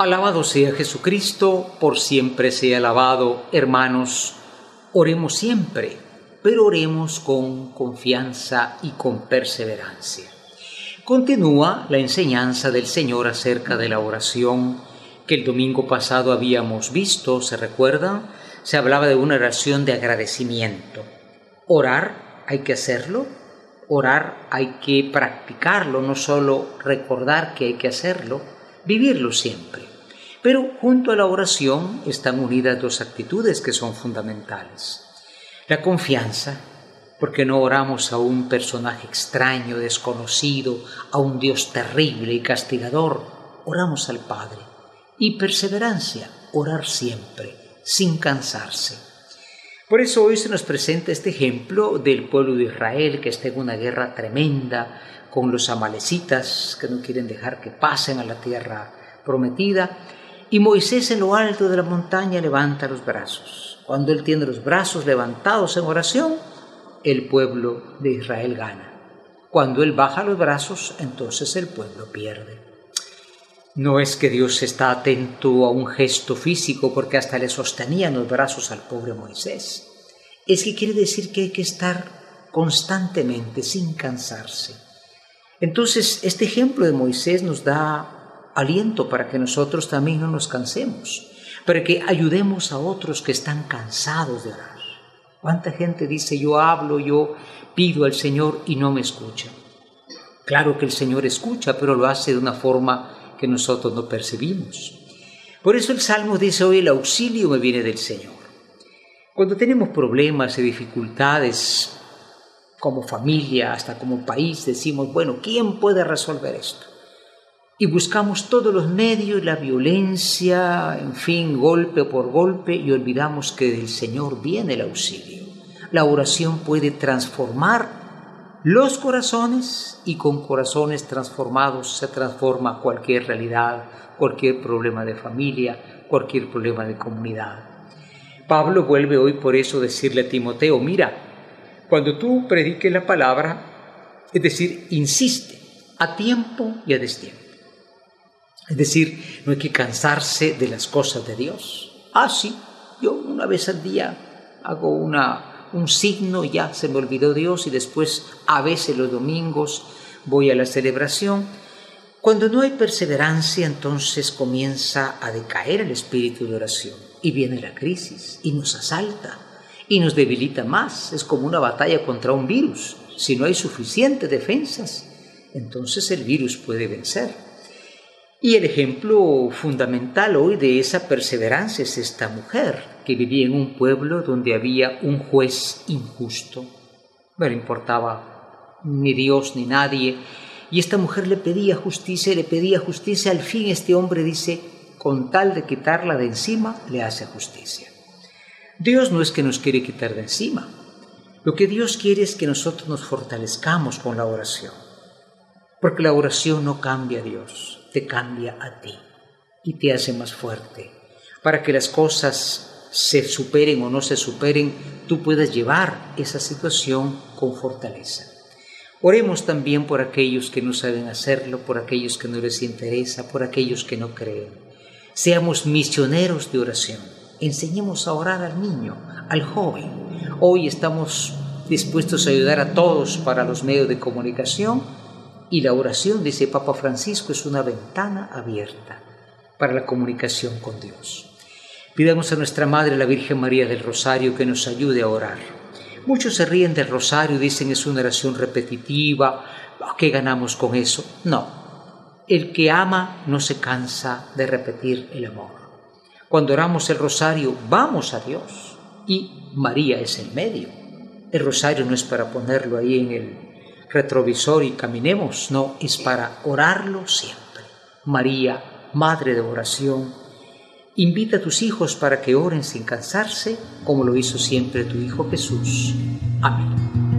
Alabado sea Jesucristo, por siempre sea alabado. Hermanos, oremos siempre, pero oremos con confianza y con perseverancia. Continúa la enseñanza del Señor acerca de la oración que el domingo pasado habíamos visto, ¿se recuerdan? Se hablaba de una oración de agradecimiento. Orar, hay que hacerlo. Orar, hay que practicarlo, no solo recordar que hay que hacerlo, vivirlo siempre. Pero junto a la oración están unidas dos actitudes que son fundamentales. La confianza, porque no oramos a un personaje extraño, desconocido, a un Dios terrible y castigador, oramos al Padre. Y perseverancia, orar siempre, sin cansarse. Por eso hoy se nos presenta este ejemplo del pueblo de Israel que está en una guerra tremenda con los amalecitas que no quieren dejar que pasen a la tierra prometida. Y Moisés en lo alto de la montaña levanta los brazos. Cuando él tiene los brazos levantados en oración, el pueblo de Israel gana. Cuando él baja los brazos, entonces el pueblo pierde. No es que Dios está atento a un gesto físico porque hasta le sostenían los brazos al pobre Moisés. Es que quiere decir que hay que estar constantemente, sin cansarse. Entonces, este ejemplo de Moisés nos da aliento para que nosotros también no nos cansemos, para que ayudemos a otros que están cansados de orar. ¿Cuánta gente dice yo hablo, yo pido al Señor y no me escucha? Claro que el Señor escucha, pero lo hace de una forma que nosotros no percibimos. Por eso el Salmo dice hoy el auxilio me viene del Señor. Cuando tenemos problemas y dificultades, como familia, hasta como país, decimos, bueno, ¿quién puede resolver esto? Y buscamos todos los medios, la violencia, en fin, golpe por golpe, y olvidamos que del Señor viene el auxilio. La oración puede transformar los corazones y con corazones transformados se transforma cualquier realidad, cualquier problema de familia, cualquier problema de comunidad. Pablo vuelve hoy por eso a decirle a Timoteo, mira, cuando tú prediques la palabra, es decir, insiste a tiempo y a destiempo. Es decir, no hay que cansarse de las cosas de Dios. Ah, sí, yo una vez al día hago una, un signo, ya se me olvidó Dios y después a veces los domingos voy a la celebración. Cuando no hay perseverancia, entonces comienza a decaer el espíritu de oración y viene la crisis y nos asalta y nos debilita más. Es como una batalla contra un virus. Si no hay suficientes defensas, entonces el virus puede vencer. Y el ejemplo fundamental hoy de esa perseverancia es esta mujer que vivía en un pueblo donde había un juez injusto. No le importaba ni Dios ni nadie. Y esta mujer le pedía justicia, le pedía justicia. Al fin este hombre dice, con tal de quitarla de encima, le hace justicia. Dios no es que nos quiere quitar de encima. Lo que Dios quiere es que nosotros nos fortalezcamos con la oración. Porque la oración no cambia a Dios, te cambia a ti y te hace más fuerte. Para que las cosas se superen o no se superen, tú puedas llevar esa situación con fortaleza. Oremos también por aquellos que no saben hacerlo, por aquellos que no les interesa, por aquellos que no creen. Seamos misioneros de oración enseñemos a orar al niño, al joven. Hoy estamos dispuestos a ayudar a todos para los medios de comunicación y la oración, dice Papa Francisco, es una ventana abierta para la comunicación con Dios. Pidamos a nuestra Madre, la Virgen María del Rosario, que nos ayude a orar. Muchos se ríen del rosario, dicen es una oración repetitiva, ¿qué ganamos con eso? No, el que ama no se cansa de repetir el amor. Cuando oramos el rosario, vamos a Dios y María es el medio. El rosario no es para ponerlo ahí en el retrovisor y caminemos, no, es para orarlo siempre. María, Madre de oración, invita a tus hijos para que oren sin cansarse, como lo hizo siempre tu Hijo Jesús. Amén.